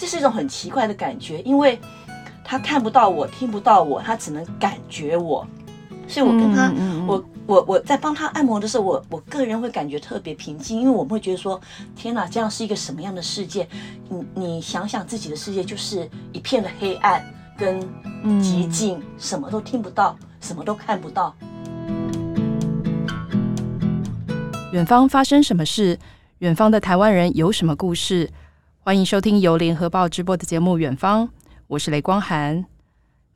这是一种很奇怪的感觉，因为他看不到我，听不到我，他只能感觉我。所以我跟他，嗯嗯嗯我我我在帮他按摩的时候，我我个人会感觉特别平静，因为我们会觉得说，天哪，这样是一个什么样的世界？你你想想自己的世界就是一片的黑暗跟寂静，嗯、什么都听不到，什么都看不到。远方发生什么事？远方的台湾人有什么故事？欢迎收听由联合报直播的节目《远方》，我是雷光涵。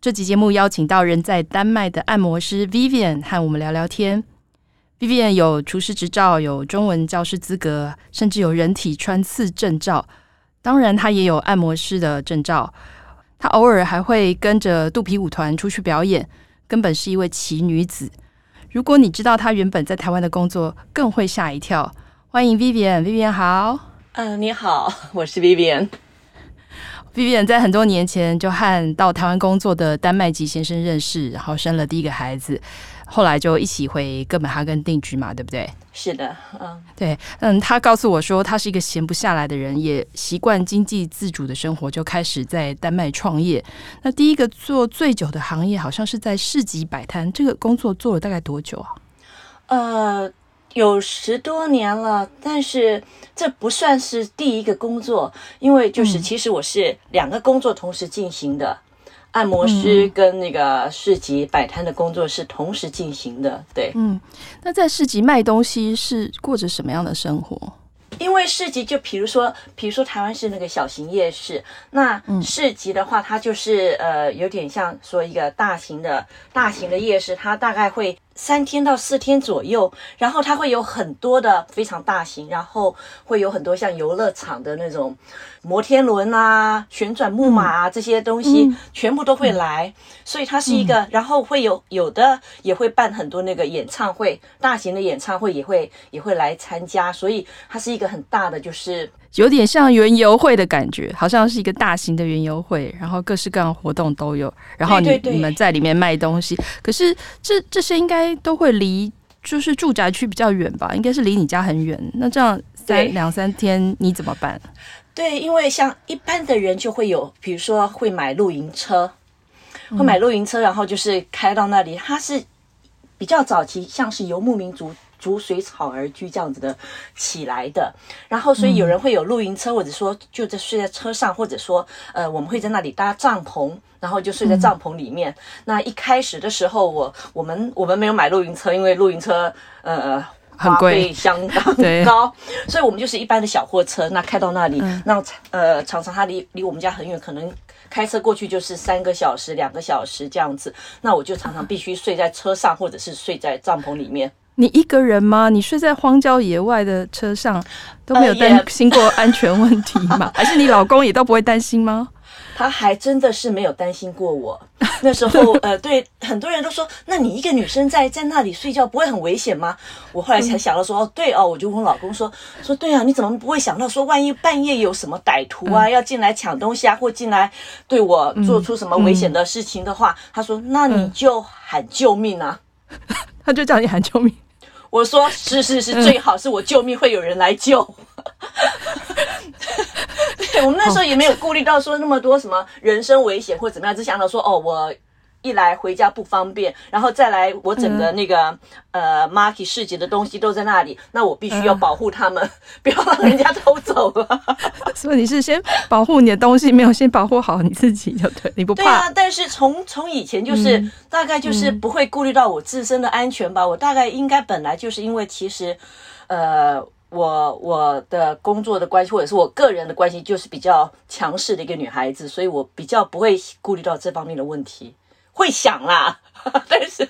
这集节目邀请到人在丹麦的按摩师 Vivian 和我们聊聊天。Vivian 有厨师执照，有中文教师资格，甚至有人体穿刺证照。当然，他也有按摩师的证照。他偶尔还会跟着肚皮舞团出去表演，根本是一位奇女子。如果你知道他原本在台湾的工作，更会吓一跳。欢迎 Vivian，Vivian 好。嗯、呃，你好，我是 Vivian。Vivian 在很多年前就和到台湾工作的丹麦籍先生认识，然后生了第一个孩子，后来就一起回哥本哈根定居嘛，对不对？是的，嗯，对，嗯，他告诉我说，他是一个闲不下来的人，也习惯经济自主的生活，就开始在丹麦创业。那第一个做最久的行业，好像是在市集摆摊，这个工作做了大概多久啊？呃。有十多年了，但是这不算是第一个工作，因为就是其实我是两个工作同时进行的，嗯、按摩师跟那个市集摆摊的工作是同时进行的。对，嗯，那在市集卖东西是过着什么样的生活？因为市集就比如说，比如说台湾是那个小型夜市，那市集的话，它就是呃有点像说一个大型的大型的夜市，它大概会。三天到四天左右，然后它会有很多的非常大型，然后会有很多像游乐场的那种摩天轮啊、旋转木马啊、嗯、这些东西，嗯、全部都会来。嗯、所以它是一个，嗯、然后会有有的也会办很多那个演唱会，大型的演唱会也会也会来参加，所以它是一个很大的就是。有点像园游会的感觉，好像是一个大型的园游会，然后各式各样活动都有。然后你你们在里面卖东西，可是这这些应该都会离就是住宅区比较远吧？应该是离你家很远。那这样三两三天你怎么办？对，因为像一般的人就会有，比如说会买露营车，会买露营车，然后就是开到那里。它是比较早期，像是游牧民族。逐水草而居这样子的起来的，然后所以有人会有露营车，或者说就在睡在车上，或者说呃我们会在那里搭帐篷，然后就睡在帐篷里面。那一开始的时候，我我们我们没有买露营车，因为露营车呃很贵，相当高，所以我们就是。一般的小货车。那开到那里，那呃常常它离离我们家很远，可能开车过去就是三个小时、两个小时这样子。那我就常常必须睡在车上，或者是。睡在帐篷里面。你一个人吗？你睡在荒郊野外的车上都没有担心过安全问题吗？还是你老公也都不会担心吗？他还真的是没有担心过我。那时候，呃，对很多人都说，那你一个女生在在那里睡觉不会很危险吗？我后来才想到说，哦，对哦，我就问老公说，说对啊，你怎么不会想到说，万一半夜有什么歹徒啊要进来抢东西啊，或进来对我做出什么危险的事情的话？他说，那你就喊救命啊，他就叫你喊救命。我说是是是，最好是我救命会有人来救。对，我们那时候也没有顾虑到说那么多什么人身危险或怎么样，只想到说哦我。一来回家不方便，然后再来我整个那个、嗯、呃 market 市集的东西都在那里，那我必须要保护他们，嗯、不要让人家偷走了。所以你是先保护你的东西，没有先保护好你自己，就对，你不怕。对啊，但是从从以前就是、嗯、大概就是不会顾虑到我自身的安全吧。嗯、我大概应该本来就是因为其实呃我我的工作的关系或者是我个人的关系，就是比较强势的一个女孩子，所以我比较不会顾虑到这方面的问题。会想啦，但是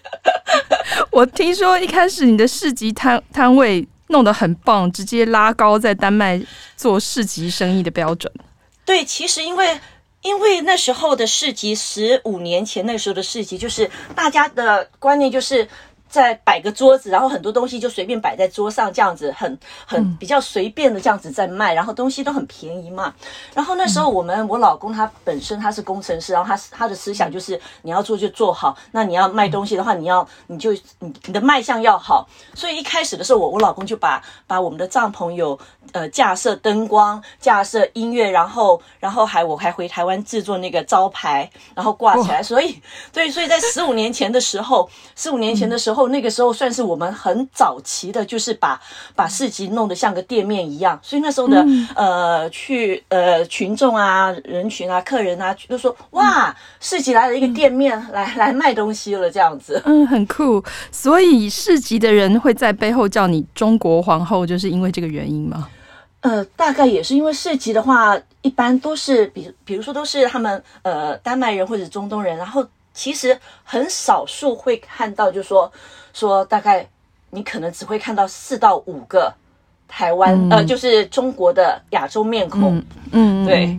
我听说一开始你的市集摊摊位弄得很棒，直接拉高在丹麦做市集生意的标准。对，其实因为因为那时候的市集，十五年前那时候的市集，就是大家的观念就是再摆个桌子，然后很多东西就随便摆在桌上，这样子很很比较随便的这样子在卖，然后东西都很便宜嘛。然后那时候我们我老公他本身他是工程师，然后他他的思想就是你要做就做好，那你要卖东西的话，你要你就你你的卖相要好。所以一开始的时候，我我老公就把把我们的帐篷有呃架设灯光、架设音乐，然后然后还我还回台湾制作那个招牌，然后挂起来。所以对，所以在十五年前的时候，十五年前的时候。那个时候算是我们很早期的，就是把把市集弄得像个店面一样，所以那时候的、嗯、呃去呃群众啊、人群啊、客人啊，就说哇，市集来了一个店面，嗯、来来卖东西了这样子，嗯，很酷。所以市集的人会在背后叫你中国皇后，就是因为这个原因吗？呃，大概也是因为市集的话，一般都是比比如说都是他们呃丹麦人或者中东人，然后。其实很少数会看到，就说说大概你可能只会看到四到五个台湾、嗯、呃，就是中国的亚洲面孔，嗯，对。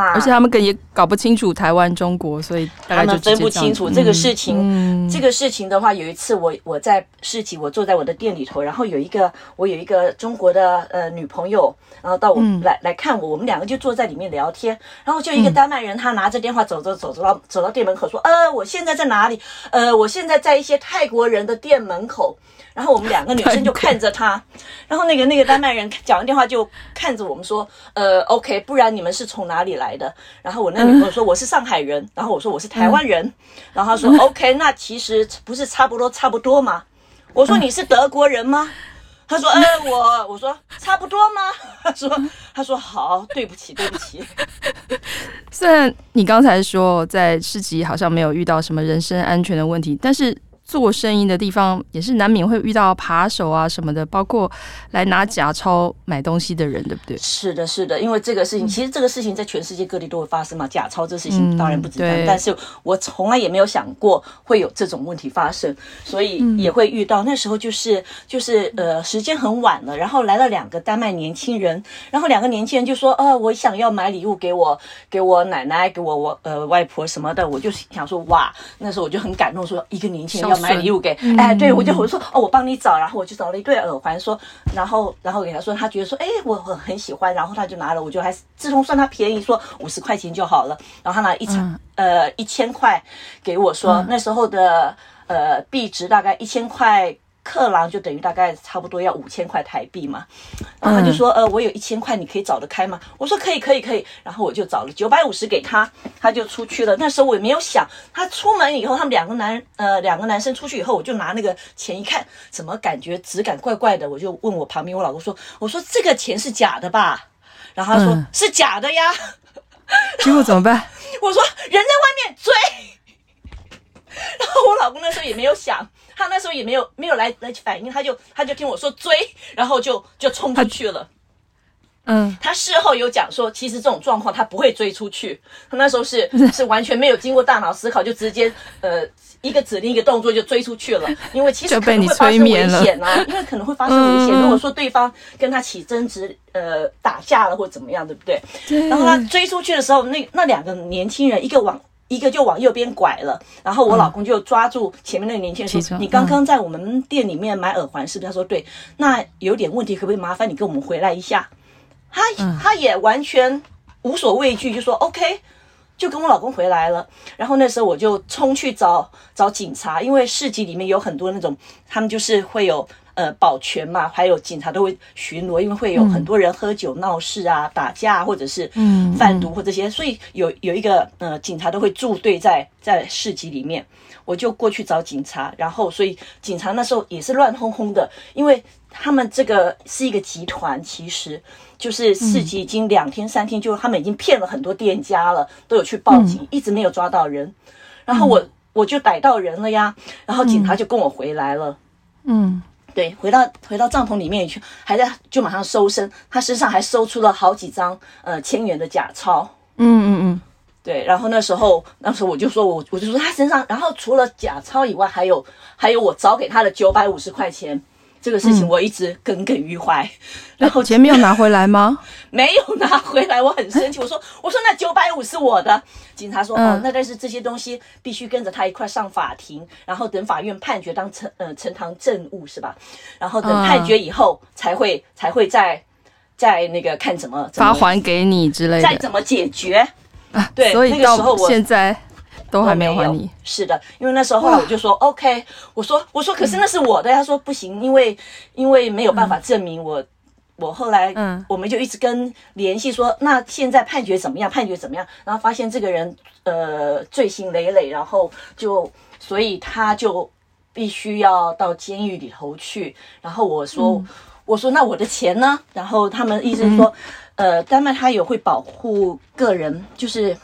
而且他们跟也搞不清楚台湾、中国，所以他们分不清楚这个事情。嗯、这个事情的话，有一次我我在市集，我坐在我的店里头，然后有一个我有一个中国的呃女朋友，然后到我、嗯、来来看我，我们两个就坐在里面聊天，然后就一个丹麦人，他拿着电话走走走走到走到店门口说：“呃，我现在在哪里？呃，我现在在一些泰国人的店门口。”然后我们两个女生 就看着他，然后那个那个丹麦人讲完电话就看着我们说：“呃，OK，不然你们是从哪里来的？”然后我那女朋友说：“我是上海人。”然后我说：“我是台湾人。”然后他说：“OK，那其实不是差不多差不多吗？”我说：“你是德国人吗？”他说：“呃，我我说差不多吗？”他说：“他说好，对不起，对不起。”虽然你刚才说在市集好像没有遇到什么人身安全的问题，但是。做生意的地方也是难免会遇到扒手啊什么的，包括来拿假钞买东西的人，对不对？是的，是的，因为这个事情，其实这个事情在全世界各地都会发生嘛。假钞这事情当然不简单，嗯、但是我从来也没有想过会有这种问题发生，所以也会遇到。嗯、那时候就是就是呃，时间很晚了，然后来了两个丹麦年轻人，然后两个年轻人就说：“呃，我想要买礼物给我给我奶奶，给我我呃外婆什么的。”我就想说：“哇！”那时候我就很感动，说一个年轻人要。买礼物给，哎，对我就我就说哦，我帮你找，然后我就找了一对耳环，说，然后然后给他说，他觉得说，哎，我很很喜欢，然后他就拿了，我就还自从算他便宜，说五十块钱就好了，然后他拿一千呃一千块给我说，那时候的呃币值大概一千块。克朗就等于大概差不多要五千块台币嘛，然后他就说，呃，我有一千块，你可以找得开吗？我说可以，可以，可以。然后我就找了九百五十给他，他就出去了。那时候我也没有想，他出门以后，他们两个男，呃，两个男生出去以后，我就拿那个钱一看，怎么感觉质感怪怪的？我就问我旁边我老公说，我说这个钱是假的吧？然后他说、嗯、是假的呀。结果怎么办？我说人在外面追。然后我老公那时候也没有想。他那时候也没有没有来来反应，他就他就听我说追，然后就就冲出去了。嗯，他事后有讲说，其实这种状况他不会追出去，他那时候是 是完全没有经过大脑思考，就直接呃一个指令一个动作就追出去了。因为其实可能会发生危险啊，因为可能会发生危险。如果说对方跟他起争执，呃打架了或怎么样，对不对？对。然后他追出去的时候，那那两个年轻人一个往。一个就往右边拐了，然后我老公就抓住前面那个年轻人说：“嗯、你刚刚在我们店里面买耳环是不是？”他说：“对。”那有点问题，可不可以麻烦你跟我们回来一下？他、嗯、他也完全无所畏惧，就说：“OK。”就跟我老公回来了。然后那时候我就冲去找找警察，因为市集里面有很多那种，他们就是会有。呃，保全嘛，还有警察都会巡逻，因为会有很多人喝酒闹事啊、嗯、打架，或者是贩毒或这些，所以有有一个呃，警察都会驻队在在市集里面。我就过去找警察，然后所以警察那时候也是乱哄哄的，因为他们这个是一个集团，其实就是市集已经两天三天，就他们已经骗了很多店家了，都有去报警，嗯、一直没有抓到人。然后我、嗯、我就逮到人了呀，然后警察就跟我回来了，嗯。嗯对，回到回到帐篷里面去，还在就马上搜身，他身上还搜出了好几张呃千元的假钞。嗯嗯嗯，对，然后那时候那时候我就说我我就说他身上，然后除了假钞以外，还有还有我找给他的九百五十块钱，这个事情我一直耿耿于怀。嗯、然后钱没有拿回来吗？没有拿回来，我很生气。我说我说那九百五是我的。警察说、嗯、哦，那但是这些东西必须跟着他一块上法庭，然后等法院判决当呈呃呈堂证物是吧？然后等判决以后才会、嗯、才会再再那个看怎么发还给你之类的，再怎么解决。啊，对，所以那个时候我现在都还没有还你。是的，因为那时候后来我就说 OK，我说我说可是那是我的，他说不行，因为因为没有办法证明我，我后来嗯，我们就一直跟联系说，那现在判决怎么样？判决怎么样？然后发现这个人呃罪行累累，然后就所以他就必须要到监狱里头去。然后我说我说那我的钱呢？然后他们意思是说。呃，丹麦他也会保护个人，就是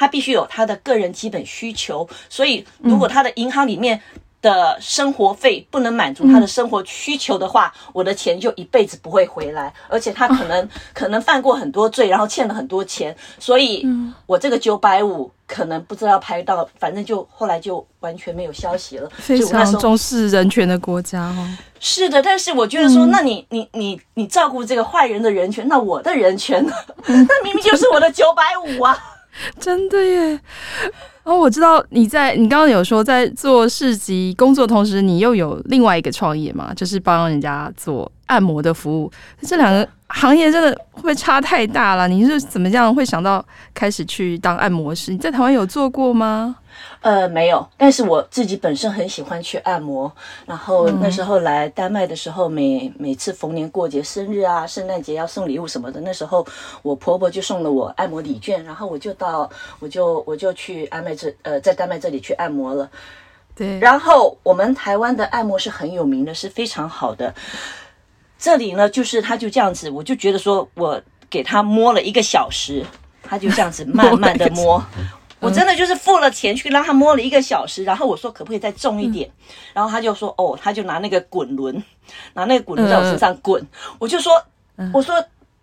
他必须有他的个人基本需求，所以如果他的银行里面的生活费不能满足他的生活需求的话，嗯、我的钱就一辈子不会回来，而且他可能、啊、可能犯过很多罪，然后欠了很多钱，所以我这个九百五可能不知道拍到，反正就后来就完全没有消息了。非常重视人权的国家哦。是的，但是我觉得说，那你你你你照顾这个坏人的人权，那我的人权呢？那明明就是我的九百五啊！真的耶。哦，我知道你在，你刚刚有说在做市集工作，同时你又有另外一个创业嘛，就是帮人家做按摩的服务。这两个行业真的会不会差太大了？你是怎么样会想到开始去当按摩师？你在台湾有做过吗？呃，没有，但是我自己本身很喜欢去按摩。然后那时候来丹麦的时候，每每次逢年过节、生日啊、圣诞节要送礼物什么的，那时候我婆婆就送了我按摩礼券，然后我就到，我就我就去丹麦这呃，在丹麦这里去按摩了。对，然后我们台湾的按摩是很有名的，是非常好的。这里呢，就是他就这样子，我就觉得说我给他摸了一个小时，他就这样子慢慢的摸。我真的就是付了钱去让他摸了一个小时，然后我说可不可以再重一点，嗯、然后他就说哦，他就拿那个滚轮，拿那个滚轮在我身上滚，嗯、我就说，我说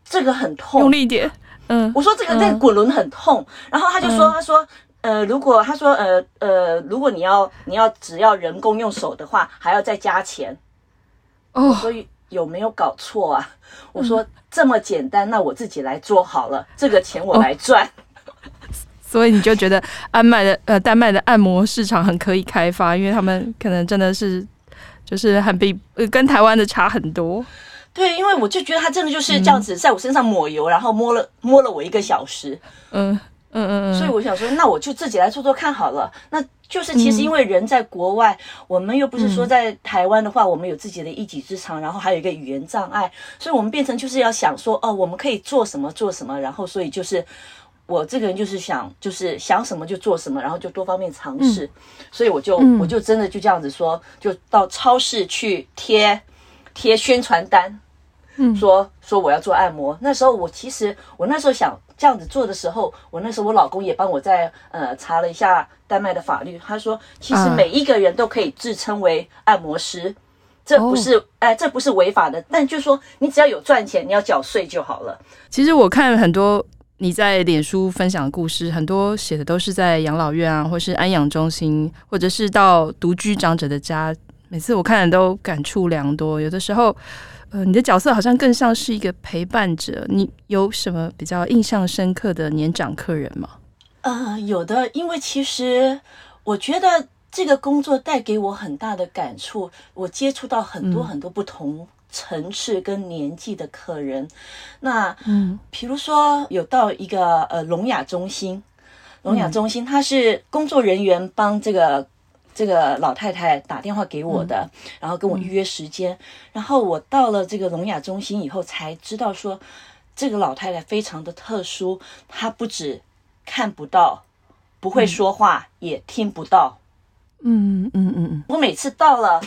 这个很痛，用力一点，嗯，我说这个这个滚轮很痛，然后他就说他说呃如果他说呃呃如果你要你要只要人工用手的话还要再加钱，哦，所以有没有搞错啊？我说这么简单，那我自己来做好了，这个钱我来赚。哦所以你就觉得丹麦的呃丹麦的按摩市场很可以开发，因为他们可能真的是就是很比呃跟台湾的差很多。对，因为我就觉得他真的就是这样子在我身上抹油，嗯、然后摸了摸了我一个小时。嗯嗯嗯嗯。所以我想说，那我就自己来做做看好了。那就是其实因为人在国外，嗯、我们又不是说在台湾的话，我们有自己的一技之长，然后还有一个语言障碍，所以我们变成就是要想说哦，我们可以做什么做什么，然后所以就是。我这个人就是想，就是想什么就做什么，然后就多方面尝试，嗯、所以我就、嗯、我就真的就这样子说，就到超市去贴贴宣传单，嗯，说说我要做按摩。那时候我其实我那时候想这样子做的时候，我那时候我老公也帮我在呃查了一下丹麦的法律，他说其实每一个人都可以自称为按摩师，啊、这不是哎、这不是违法的，但就是说你只要有赚钱，你要缴税就好了。其实我看很多。你在脸书分享的故事，很多写的都是在养老院啊，或是安养中心，或者是到独居长者的家。每次我看都感触良多。有的时候，呃，你的角色好像更像是一个陪伴者。你有什么比较印象深刻的年长客人吗？呃，有的，因为其实我觉得这个工作带给我很大的感触。我接触到很多很多不同。嗯层次跟年纪的客人，那嗯，比如说有到一个呃聋哑中心，聋哑中心，他是工作人员帮这个这个老太太打电话给我的，嗯、然后跟我预约时间，嗯、然后我到了这个聋哑中心以后才知道说，这个老太太非常的特殊，她不止看不到，不会说话，嗯、也听不到，嗯嗯嗯嗯，我每次到了。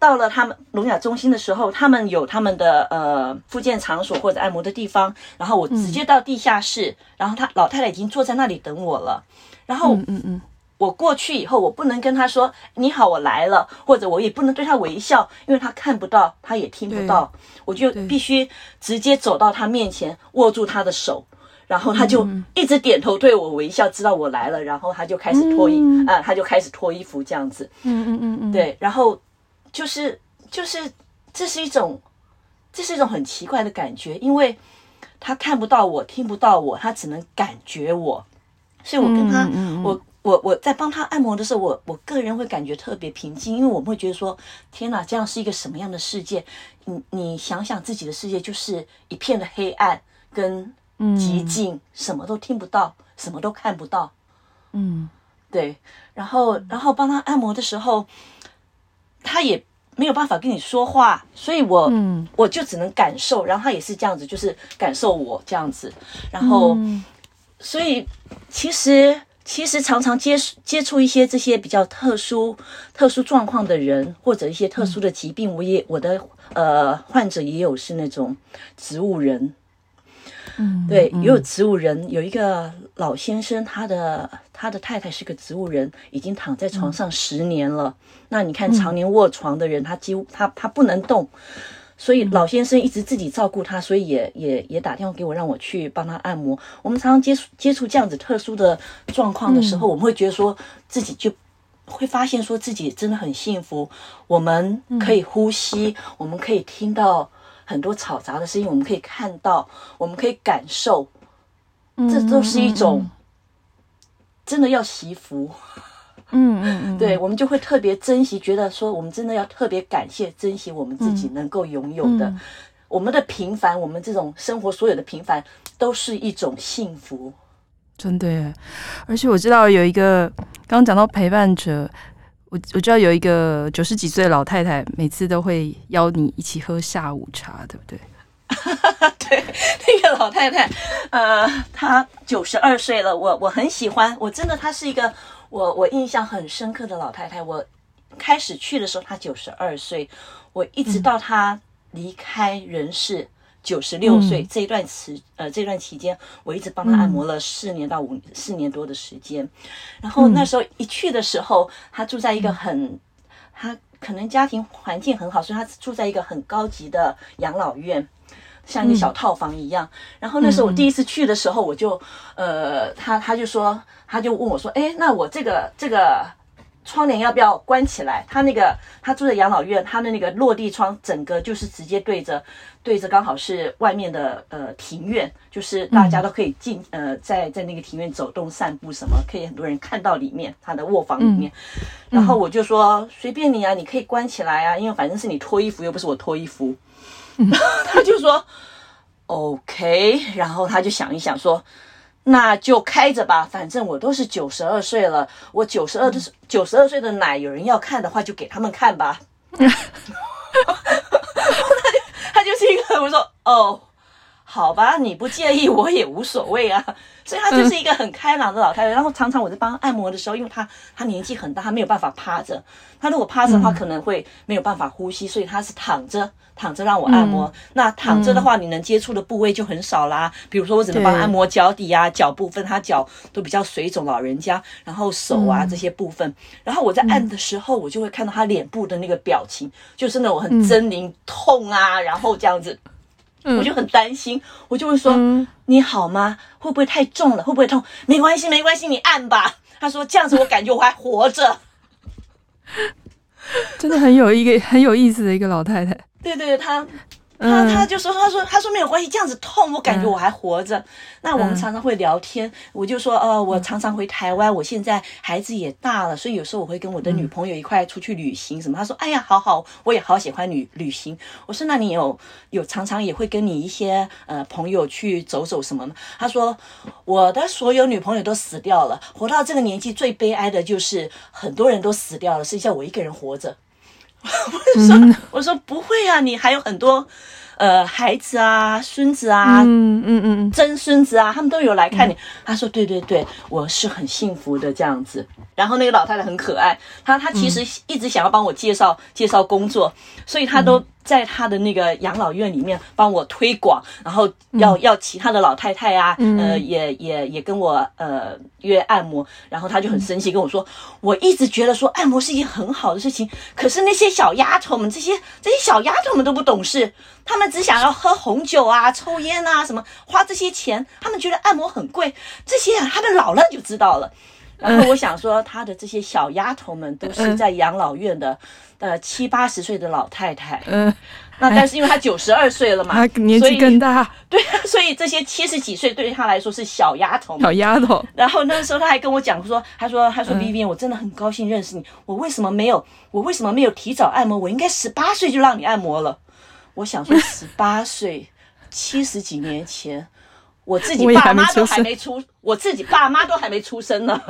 到了他们聋哑中心的时候，他们有他们的呃复健场所或者按摩的地方，然后我直接到地下室，嗯、然后他老太太已经坐在那里等我了，然后嗯嗯，嗯。我过去以后，我不能跟他说你好，我来了，或者我也不能对他微笑，因为他看不到，他也听不到，我就必须直接走到他面前，握住他的手，然后他就一直点头对我微笑，知道我来了，然后他就开始脱衣，啊、嗯。呃，他就开始脱衣服这样子，嗯嗯嗯嗯，对，然后。就是就是这是一种，这是一种很奇怪的感觉，因为他看不到我，听不到我，他只能感觉我，所以我跟他，我我我在帮他按摩的时候，我我个人会感觉特别平静，因为我们会觉得说，天哪，这样是一个什么样的世界？你你想想自己的世界就是一片的黑暗跟寂静，嗯、什么都听不到，什么都看不到，嗯，对，然后然后帮他按摩的时候，他也。没有办法跟你说话，所以我、嗯、我就只能感受，然后他也是这样子，就是感受我这样子，然后，嗯、所以其实其实常常接触接触一些这些比较特殊特殊状况的人，或者一些特殊的疾病，嗯、我也我的呃患者也有是那种植物人。嗯，对，也有植物人，有一个老先生，他的他的太太是个植物人，已经躺在床上十年了。嗯、那你看，常年卧床的人，他几乎他他不能动，所以老先生一直自己照顾他，所以也也也打电话给我，让我去帮他按摩。我们常常接触接触这样子特殊的状况的时候，嗯、我们会觉得说自己就会发现说自己真的很幸福，我们可以呼吸，嗯、我们可以听到。很多嘈杂的声音，我们可以看到，我们可以感受，这都是一种真的要惜福。嗯嗯嗯，对，我们就会特别珍惜，觉得说我们真的要特别感谢、珍惜我们自己能够拥有的，我们的平凡，我们这种生活所有的平凡，都是一种幸福。真的，而且我知道有一个，刚刚讲到陪伴者。我我知道有一个九十几岁的老太太，每次都会邀你一起喝下午茶，对不对？对，那个老太太，呃，她九十二岁了，我我很喜欢，我真的她是一个我我印象很深刻的老太太。我开始去的时候她九十二岁，我一直到她离开人世。嗯九十六岁这一段时，呃，这段期间，我一直帮她按摩了四年到五四年多的时间。然后那时候一去的时候，她住在一个很，她可能家庭环境很好，所以她住在一个很高级的养老院，像一个小套房一样。然后那时候我第一次去的时候，我就，呃，他他就说，他就问我说，哎，那我这个这个。窗帘要不要关起来？他那个他住在养老院，他的那个落地窗整个就是直接对着对着，刚好是外面的呃庭院，就是大家都可以进呃在在那个庭院走动散步什么，可以很多人看到里面他的卧房里面。嗯、然后我就说随便你啊，你可以关起来啊，因为反正是你脱衣服，又不是我脱衣服。嗯、他就说 OK，然后他就想一想说。那就开着吧，反正我都是九十二岁了，我九十二的九十二岁的奶，有人要看的话就给他们看吧。他就他就是一个我说哦，好吧，你不介意我也无所谓啊。所以她就是一个很开朗的老太太。然后常常我在帮他按摩的时候，因为她她年纪很大，她没有办法趴着，她如果趴着的话可能会没有办法呼吸，所以她是躺着。躺着让我按摩，嗯、那躺着的话，你能接触的部位就很少啦。嗯、比如说，我只能帮他按摩脚底啊、脚部分，她脚都比较水肿，老人家，然后手啊、嗯、这些部分。然后我在按的时候，我就会看到她脸部的那个表情，嗯、就是那种很狰狞、痛啊，嗯、然后这样子，嗯、我就很担心，我就会说：“嗯、你好吗？会不会太重了？会不会痛？没关系，没关系，你按吧。”他说：“这样子我感觉我还活着。”真的很有一个很有意思的一个老太太。对对对，他他他就说，他说他说没有关系，这样子痛，我感觉我还活着。嗯、那我们常常会聊天，嗯、我就说，呃，我常常回台湾，我现在孩子也大了，所以有时候我会跟我的女朋友一块出去旅行什么。他说，哎呀，好好，我也好喜欢旅旅行。我说，那你有有常常也会跟你一些呃朋友去走走什么吗？他说，我的所有女朋友都死掉了，活到这个年纪最悲哀的就是很多人都死掉了，剩下我一个人活着。我说，我说不会啊，你还有很多，呃，孩子啊，孙子啊，嗯嗯嗯，曾孙子啊，他们都有来看你。他说，对对对，我是很幸福的这样子。然后那个老太太很可爱，她她其实一直想要帮我介绍介绍工作，所以她都。在他的那个养老院里面帮我推广，然后要要其他的老太太啊，嗯、呃，也也也跟我呃约按摩，然后他就很生气跟我说，我一直觉得说按摩是一件很好的事情，可是那些小丫头们，这些这些小丫头们都不懂事，他们只想要喝红酒啊、抽烟啊什么，花这些钱，他们觉得按摩很贵，这些啊他们老了就知道了。然后我想说，他的这些小丫头们都是在养老院的，呃，七八十岁的老太太。嗯。那但是因为他九十二岁了嘛，他年纪更大。对啊，所以这些七十几岁对于他来说是小丫头。小丫头。然后那时候他还跟我讲说，他说他说 Vivian，我真的很高兴认识你。我为什么没有我为什么没有提早按摩？我应该十八岁就让你按摩了。我想说十八岁，七十几年前。我自己爸妈都还没出，我，我自己爸妈都还没出生呢。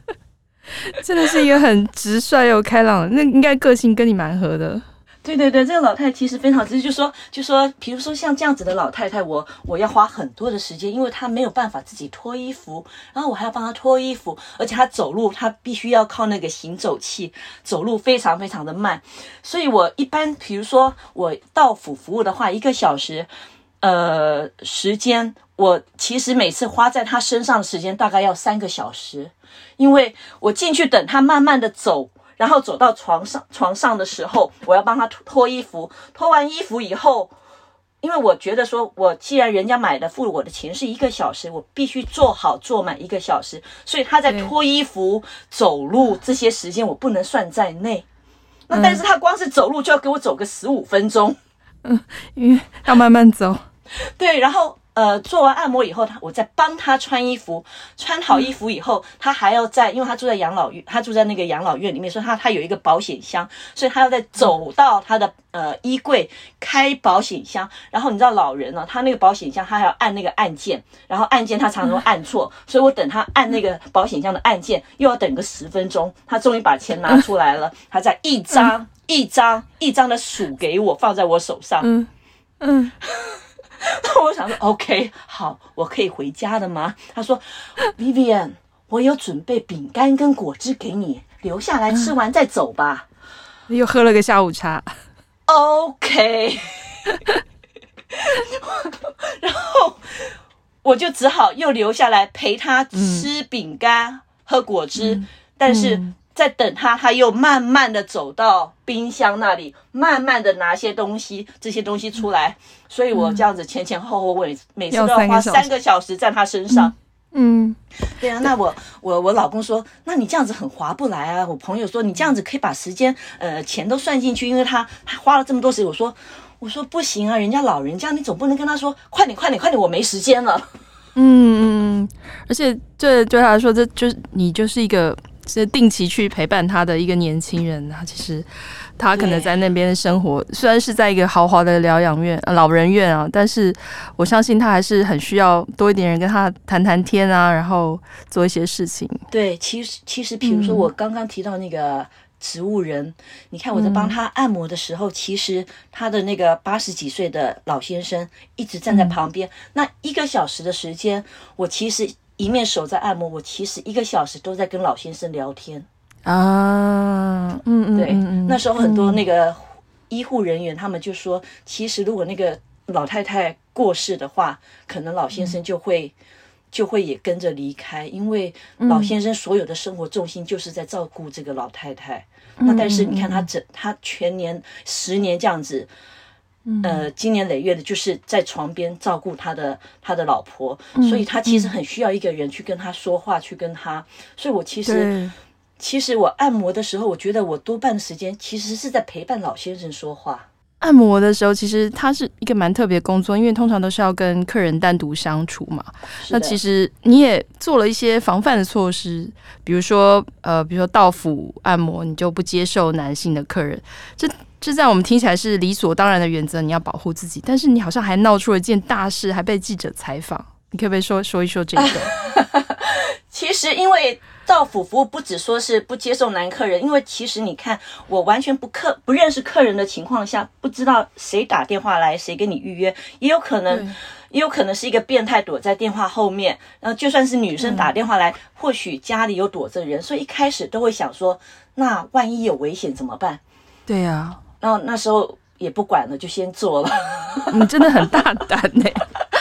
真的是一个很直率又开朗，那应该个性跟你蛮合的。对对对，这个老太太其实非常直，就说就说，比如说像这样子的老太太，我我要花很多的时间，因为她没有办法自己脱衣服，然后我还要帮她脱衣服，而且她走路，她必须要靠那个行走器，走路非常非常的慢，所以我一般比如说我到府服务的话，一个小时，呃，时。间。我其实每次花在他身上的时间大概要三个小时，因为我进去等他慢慢的走，然后走到床上床上的时候，我要帮他脱脱衣服，脱完衣服以后，因为我觉得说，我既然人家买的付我的钱是一个小时，我必须做好做满一个小时，所以他在脱衣服、走路这些时间我不能算在内。那但是他光是走路就要给我走个十五分钟，嗯，因为要慢慢走，对，然后。呃，做完按摩以后，他我再帮他穿衣服，穿好衣服以后，嗯、他还要在，因为他住在养老院，他住在那个养老院里面，所以他他有一个保险箱，所以他要再走到他的呃衣柜开保险箱，然后你知道老人呢、啊，他那个保险箱他还要按那个按键，然后按键他常常按错，所以我等他按那个保险箱的按键又要等个十分钟，他终于把钱拿出来了，他再一张一张一张的数给我，放在我手上，嗯。嗯。那 我想说，OK，好，我可以回家的吗？他说，Vivian，我有准备饼干跟果汁给你，留下来吃完再走吧。又喝了个下午茶，OK。然后我就只好又留下来陪他吃饼干、嗯、喝果汁，嗯、但是。嗯在等他，他又慢慢的走到冰箱那里，慢慢的拿些东西，这些东西出来。嗯、所以我这样子前前后后，我每次都要花三个小时在他身上。嗯，嗯对啊。那我我我老公说，那你这样子很划不来啊。我朋友说，你这样子可以把时间呃钱都算进去，因为他他花了这么多时间。我说我说不行啊，人家老人家，你总不能跟他说快点快点快点，我没时间了。嗯嗯，而且这对他来说，这就是你就是一个。是定期去陪伴他的一个年轻人，他其实他可能在那边生活，虽然是在一个豪华的疗养院、老人院啊，但是我相信他还是很需要多一点人跟他谈谈天啊，然后做一些事情。对，其实其实，比如说我刚刚提到那个植物人，嗯、你看我在帮他按摩的时候，嗯、其实他的那个八十几岁的老先生一直站在旁边，嗯、那一个小时的时间，我其实。一面手在按摩，我其实一个小时都在跟老先生聊天啊，嗯嗯，对，那时候很多那个医护人员他们就说，其实如果那个老太太过世的话，可能老先生就会就会也跟着离开，因为老先生所有的生活重心就是在照顾这个老太太。那但是你看他整他全年十年这样子。呃，经年累月的，就是在床边照顾他的他的老婆，嗯、所以他其实很需要一个人去跟他说话，嗯、去跟他。所以我其实，其实我按摩的时候，我觉得我多半的时间其实是在陪伴老先生说话。按摩的时候，其实它是一个蛮特别的工作，因为通常都是要跟客人单独相处嘛。那其实你也做了一些防范的措施，比如说呃，比如说到府按摩，你就不接受男性的客人。这这在我们听起来是理所当然的原则，你要保护自己。但是你好像还闹出了一件大事，还被记者采访。你可不可以说说一说这个？其实因为到府服务不只说是不接受男客人，因为其实你看，我完全不客不认识客人的情况下，不知道谁打电话来，谁跟你预约，也有可能，也有可能是一个变态躲在电话后面。然后就算是女生打电话来，嗯、或许家里有躲着人，所以一开始都会想说，那万一有危险怎么办？对呀、啊。然后那时候也不管了，就先做了。你真的很大胆呢，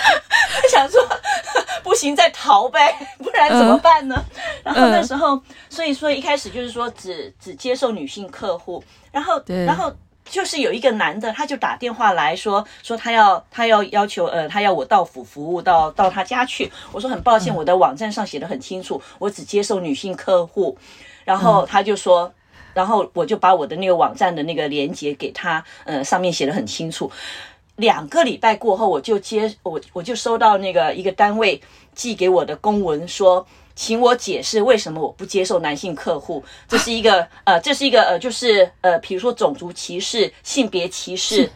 想说 不行再逃呗，不然怎么办呢？嗯、然后那时候，所以说一开始就是说只只接受女性客户，然后然后就是有一个男的，他就打电话来说说他要他要要求呃他要我到府服务到到他家去。我说很抱歉，我的网站上写的很清楚，我只接受女性客户。然后他就说，然后我就把我的那个网站的那个链接给他，呃，上面写的很清楚。两个礼拜过后，我就接我我就收到那个一个单位寄给我的公文说，请我解释为什么我不接受男性客户。这是一个呃，这是一个呃，就是呃，比如说种族歧视、性别歧视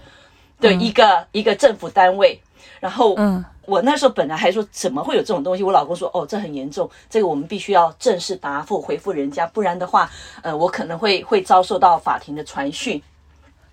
的一个、嗯、一个政府单位。然后，嗯，我那时候本来还说怎么会有这种东西？我老公说，哦，这很严重，这个我们必须要正式答复回复人家，不然的话，呃，我可能会会遭受到法庭的传讯。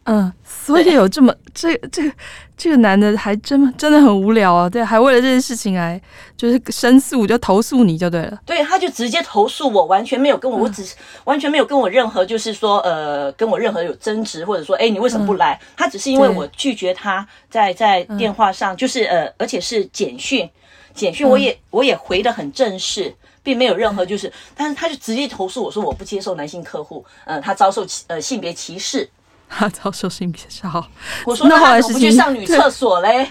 嗯，所以有这么这这个这个男的还真真的很无聊啊，对，还为了这件事情来就是申诉，就投诉你就对了。对，他就直接投诉我，完全没有跟我，我只是完全没有跟我任何就是说呃跟我任何有争执，或者说哎你为什么不来？他只是因为我拒绝他在在电话上，就是呃而且是简讯，简讯我也我也回的很正式，并没有任何就是，但是他就直接投诉我说我不接受男性客户，嗯，他遭受呃性别歧视。他遭受性别骚扰，我说那后来是不去上女厕所嘞？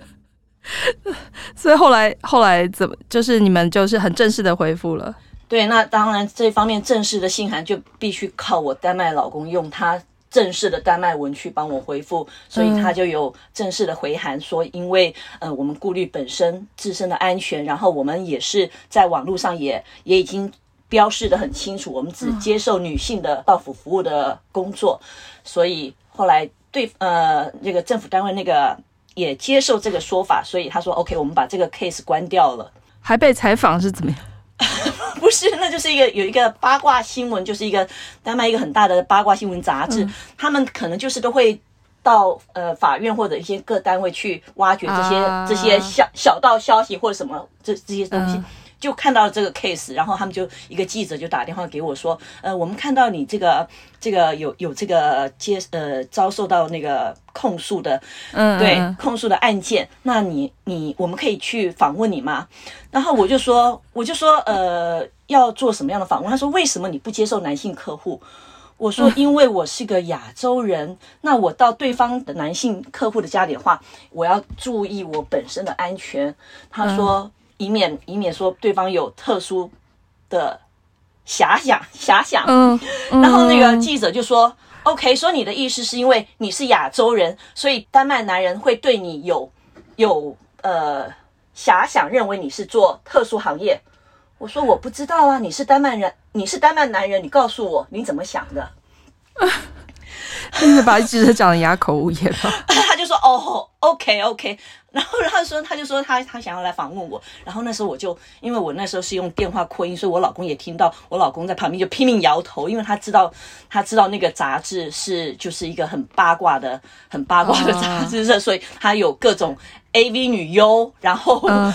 所以后来后来怎么就是你们就是很正式的回复了？对，那当然这方面正式的信函就必须靠我丹麦老公用他正式的丹麦文去帮我回复，所以他就有正式的回函说，因为呃我们顾虑本身自身的安全，然后我们也是在网络上也也已经。标示的很清楚，我们只接受女性的到府服务的工作，所以后来对呃那个政府单位那个也接受这个说法，所以他说 OK，我们把这个 case 关掉了。还被采访是怎么样？不是，那就是一个有一个八卦新闻，就是一个丹麦一个很大的八卦新闻杂志，嗯、他们可能就是都会到呃法院或者一些各单位去挖掘这些、啊、这些小小道消息或者什么这这些东西。嗯就看到这个 case，然后他们就一个记者就打电话给我说，呃，我们看到你这个这个有有这个接呃遭受到那个控诉的，嗯，对，控诉的案件，那你你我们可以去访问你吗？然后我就说我就说呃要做什么样的访问？他说为什么你不接受男性客户？我说因为我是个亚洲人，那我到对方的男性客户的家里的话，我要注意我本身的安全。他说。以免以免说对方有特殊的遐想 遐想，嗯，然后那个记者就说、嗯、：“OK，说你的意思是因为你是亚洲人，所以丹麦男人会对你有有呃遐想，认为你是做特殊行业。”我说：“我不知道啊，你是丹麦人，你是丹麦男人，你告诉我你怎么想的。”真的把记者讲的哑口无言了。他就说：“哦，OK，OK。”然后，他说，他就说他他想要来访问我。然后那时候我就，因为我那时候是用电话扩音，所以我老公也听到。我老公在旁边就拼命摇头，因为他知道，他知道那个杂志是就是一个很八卦的、很八卦的杂志社，所以他有各种 AV 女优。然后，呃、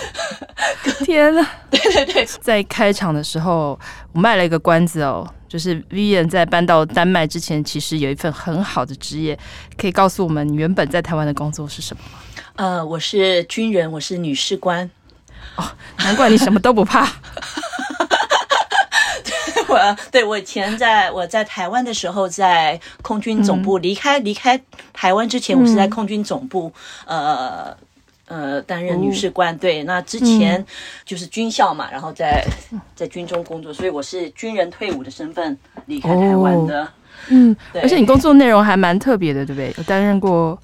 天呐，对对对，在开场的时候，我卖了一个关子哦，就是 Vivian 在搬到丹麦之前，其实有一份很好的职业，可以告诉我们你原本在台湾的工作是什么吗？呃，我是军人，我是女士官。哦，难怪你什么都不怕。我对我以前在我在台湾的时候，在空军总部离开、嗯、离开台湾之前，我是在空军总部、嗯、呃呃担任女士官。哦、对，那之前就是军校嘛，然后在在军中工作，所以我是军人退伍的身份离开台湾的。哦、嗯，对，而且你工作内容还蛮特别的，对不对？有担任过。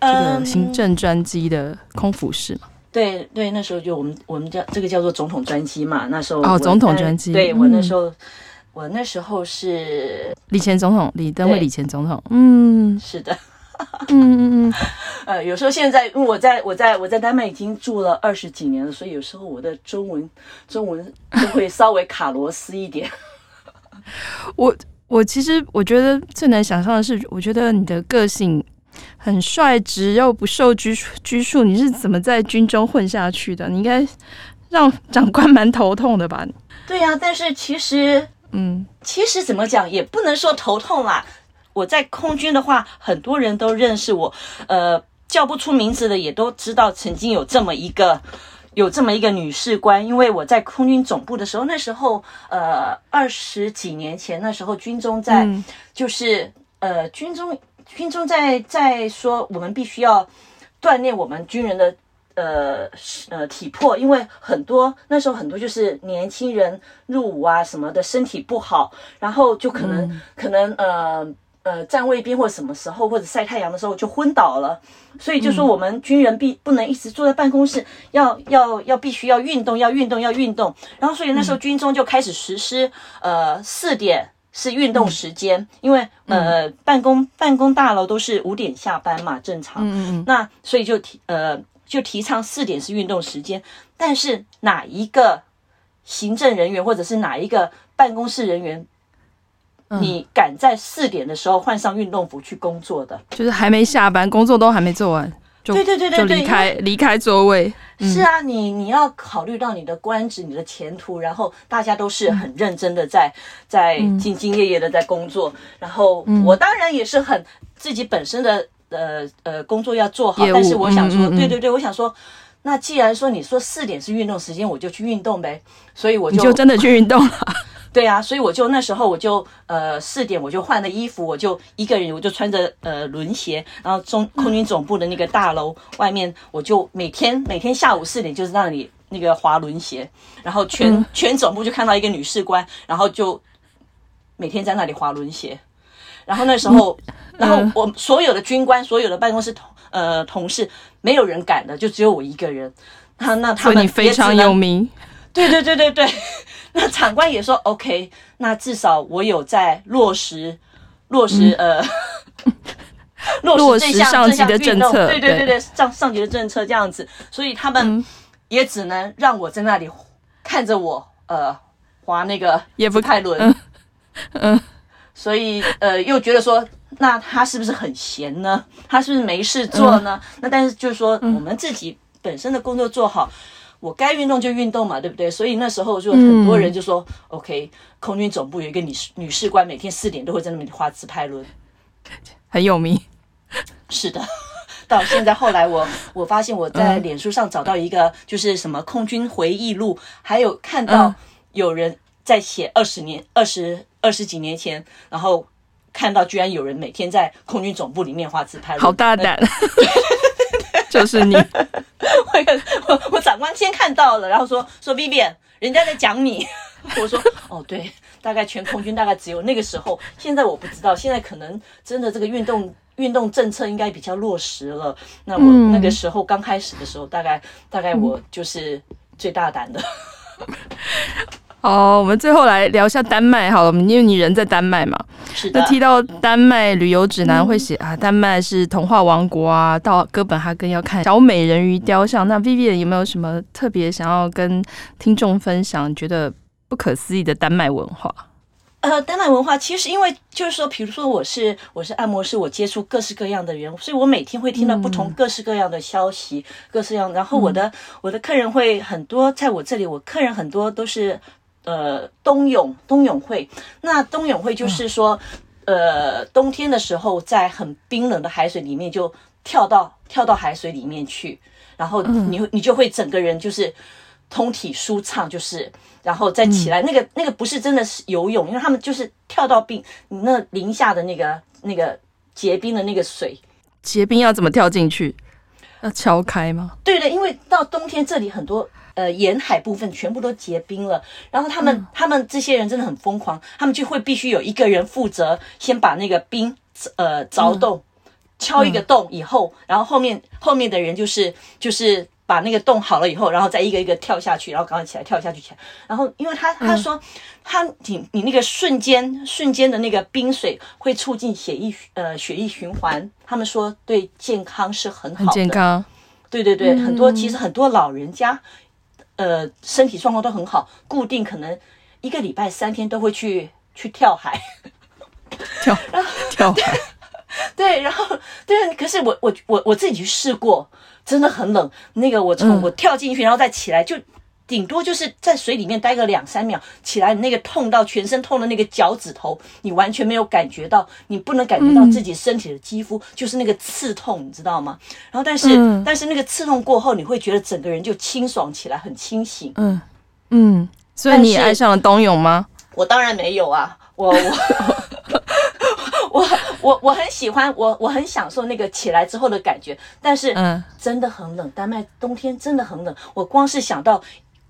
这个行政专机的空服士嘛？对对，那时候就我们我们叫这个叫做总统专机嘛。那时候哦，总统专机。对我那时候，嗯、我那时候是李前总统，李登辉，李前总统。嗯，是的。嗯嗯嗯。呃，有时候现在，因为我在我在我在丹麦已经住了二十几年了，所以有时候我的中文中文就会稍微卡螺丝一点。我我其实我觉得最难想象的是，我觉得你的个性。很率直又不受拘拘束，你是怎么在军中混下去的？你应该让长官蛮头痛的吧？对呀、啊，但是其实，嗯，其实怎么讲也不能说头痛啦。我在空军的话，很多人都认识我，呃，叫不出名字的也都知道曾经有这么一个有这么一个女士官，因为我在空军总部的时候，那时候呃二十几年前，那时候军中在、嗯、就是呃军中。军中在在说，我们必须要锻炼我们军人的呃呃体魄，因为很多那时候很多就是年轻人入伍啊什么的，身体不好，然后就可能、嗯、可能呃呃站卫兵或什么时候或者晒太阳的时候就昏倒了，所以就说我们军人必不能一直坐在办公室，要要要必须要运动，要运动，要运动，然后所以那时候军中就开始实施呃四点。是运动时间，嗯、因为呃，办公办公大楼都是五点下班嘛，正常。嗯嗯。那所以就提呃，就提倡四点是运动时间。但是哪一个行政人员或者是哪一个办公室人员，嗯、你敢在四点的时候换上运动服去工作的？就是还没下班，工作都还没做完。对对对对对，离开离开座位。是啊，你你要考虑到你的官职、你的前途，然后大家都是很认真的在在兢兢业业的在工作，然后我当然也是很自己本身的呃呃工作要做好，但是我想说，对对对，我想说，那既然说你说四点是运动时间，我就去运动呗，所以我就你就真的去运动了。对啊，所以我就那时候我就呃四点我就换了衣服，我就一个人我就穿着呃轮鞋，然后中空军总部的那个大楼外面，我就每天每天下午四点就是那里那个滑轮鞋，然后全、嗯、全总部就看到一个女士官，然后就每天在那里滑轮鞋，然后那时候，嗯、然后我所有的军官所有的办公室同呃同事没有人敢的，就只有我一个人，他那他们你非常有名，对对对对对。那长官也说 OK，那至少我有在落实落实、嗯、呃 落实这项上级的政策，对对对。对，上上级的政策这样子，所以他们也只能让我在那里看着我呃滑那个也不太轮，嗯，嗯，所以呃又觉得说，那他是不是很闲呢？他是不是没事做呢？嗯、那但是就是说，我们自己本身的工作做好。我该运动就运动嘛，对不对？所以那时候就很多人就说、嗯、，OK，空军总部有一个女士女士官，每天四点都会在那边画自拍轮，很有名。是的，到现在后来我我发现我在脸书上找到一个就是什么空军回忆录，嗯、还有看到有人在写二十年、二十二十几年前，然后看到居然有人每天在空军总部里面画自拍，好大胆。就是你，我我我长官先看到了，然后说说 Vivian，人家在讲你。我说哦，对，大概全空军大概只有那个时候，现在我不知道，现在可能真的这个运动运动政策应该比较落实了。那我那个时候刚开始的时候，大概大概我就是最大胆的。好，我们最后来聊一下丹麦好了，因为你人在丹麦嘛。是的。那提到丹麦旅游指南会写、嗯、啊，丹麦是童话王国啊，到哥本哈根要看小美人鱼雕像。那 Vivian 有没有什么特别想要跟听众分享，觉得不可思议的丹麦文化？呃，丹麦文化其实因为就是说，比如说我是我是按摩师，我接触各式各样的人，所以我每天会听到不同各式各样的消息，嗯、各式各样。然后我的、嗯、我的客人会很多，在我这里，我客人很多都是。呃，冬泳冬泳会，那冬泳会就是说，呃，冬天的时候在很冰冷的海水里面就跳到跳到海水里面去，然后你你就会整个人就是通体舒畅，就是然后再起来。那个那个不是真的是游泳，因为他们就是跳到冰，你那零下的那个那个结冰的那个水，结冰要怎么跳进去？要敲开吗？对的，因为到冬天这里很多。呃，沿海部分全部都结冰了，然后他们、嗯、他们这些人真的很疯狂，他们就会必须有一个人负责先把那个冰呃凿洞，敲一个洞以后，嗯、然后后面后面的人就是就是把那个洞好了以后，然后再一个一个跳下去，然后赶快起来跳下去起来，然后因为他他说、嗯、他你你那个瞬间瞬间的那个冰水会促进血液呃血液循环，他们说对健康是很好的，很健康，对对对，嗯、很多其实很多老人家。呃，身体状况都很好，固定可能一个礼拜三天都会去去跳海，跳，然后跳海，对，对，然后对，可是我我我我自己去试过，真的很冷。那个我从我跳进去，然后再起来，就顶多就是在水里面待个两三秒，起来那个痛到全身痛的那个脚趾头，你完全没有感觉到，你不能感觉到自己身体的肌肤，就是那个刺痛，你知道吗？然后但是但是那个刺痛过后，你会觉得整个人就清爽起来，很清醒。嗯嗯，所以你也爱上了冬泳吗？我当然没有啊，我我 我我我很喜欢，我我很享受那个起来之后的感觉，但是真的很冷，丹麦冬天真的很冷。我光是想到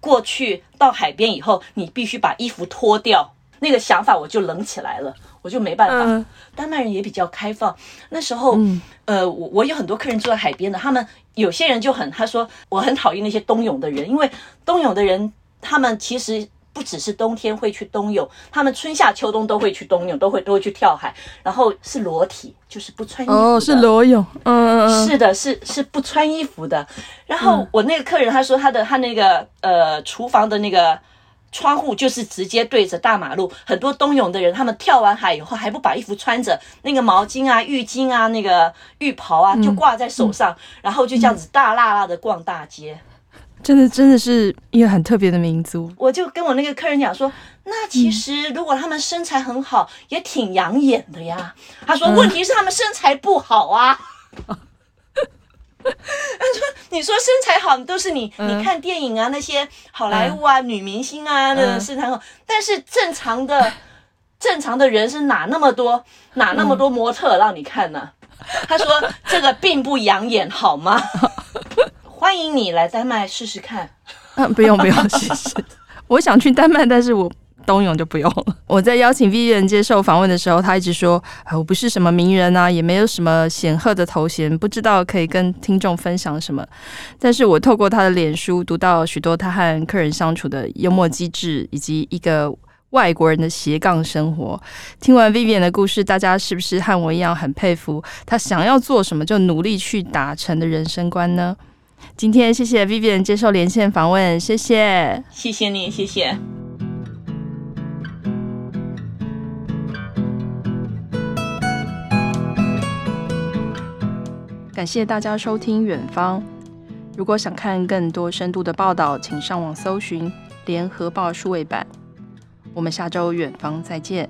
过去到海边以后，你必须把衣服脱掉，那个想法我就冷起来了，我就没办法。嗯、丹麦人也比较开放，那时候，嗯、呃，我我有很多客人住在海边的，他们有些人就很他说我很讨厌那些冬泳的人，因为冬泳的人他们其实。不只是冬天会去冬泳，他们春夏秋冬都会去冬泳，都会都会去跳海，然后是裸体，就是不穿衣服的。哦，是裸泳，嗯嗯是的，是是不穿衣服的。然后我那个客人他说他的他那个呃厨房的那个窗户就是直接对着大马路，很多冬泳的人他们跳完海以后还不把衣服穿着，那个毛巾啊、浴巾啊、那个浴袍啊就挂在手上，嗯、然后就这样子大辣辣的逛大街。真的，真的是一个很特别的民族。我就跟我那个客人讲说，那其实如果他们身材很好，嗯、也挺养眼的呀。他说，问题是他们身材不好啊。他说，你说身材好，都是你，嗯、你看电影啊，那些好莱坞啊，嗯、女明星啊，那个身材好。但是正常的，正常的人是哪那么多，哪那么多模特让你看呢？嗯、他说，这个并不养眼，好吗？欢迎你来丹麦试试看。嗯，不用不用，谢谢。我想去丹麦，但是我冬泳就不用了。我在邀请 Vivian 接受访问的时候，他一直说：“啊，我不是什么名人啊，也没有什么显赫的头衔，不知道可以跟听众分享什么。”但是我透过他的脸书读到许多他和客人相处的幽默机智，以及一个外国人的斜杠生活。听完 Vivian 的故事，大家是不是和我一样很佩服他想要做什么就努力去达成的人生观呢？今天谢谢 Vivian 接受连线访问，谢谢，谢谢你，谢谢。感谢大家收听《远方》。如果想看更多深度的报道，请上网搜寻《联合报》数位版。我们下周《远方》再见。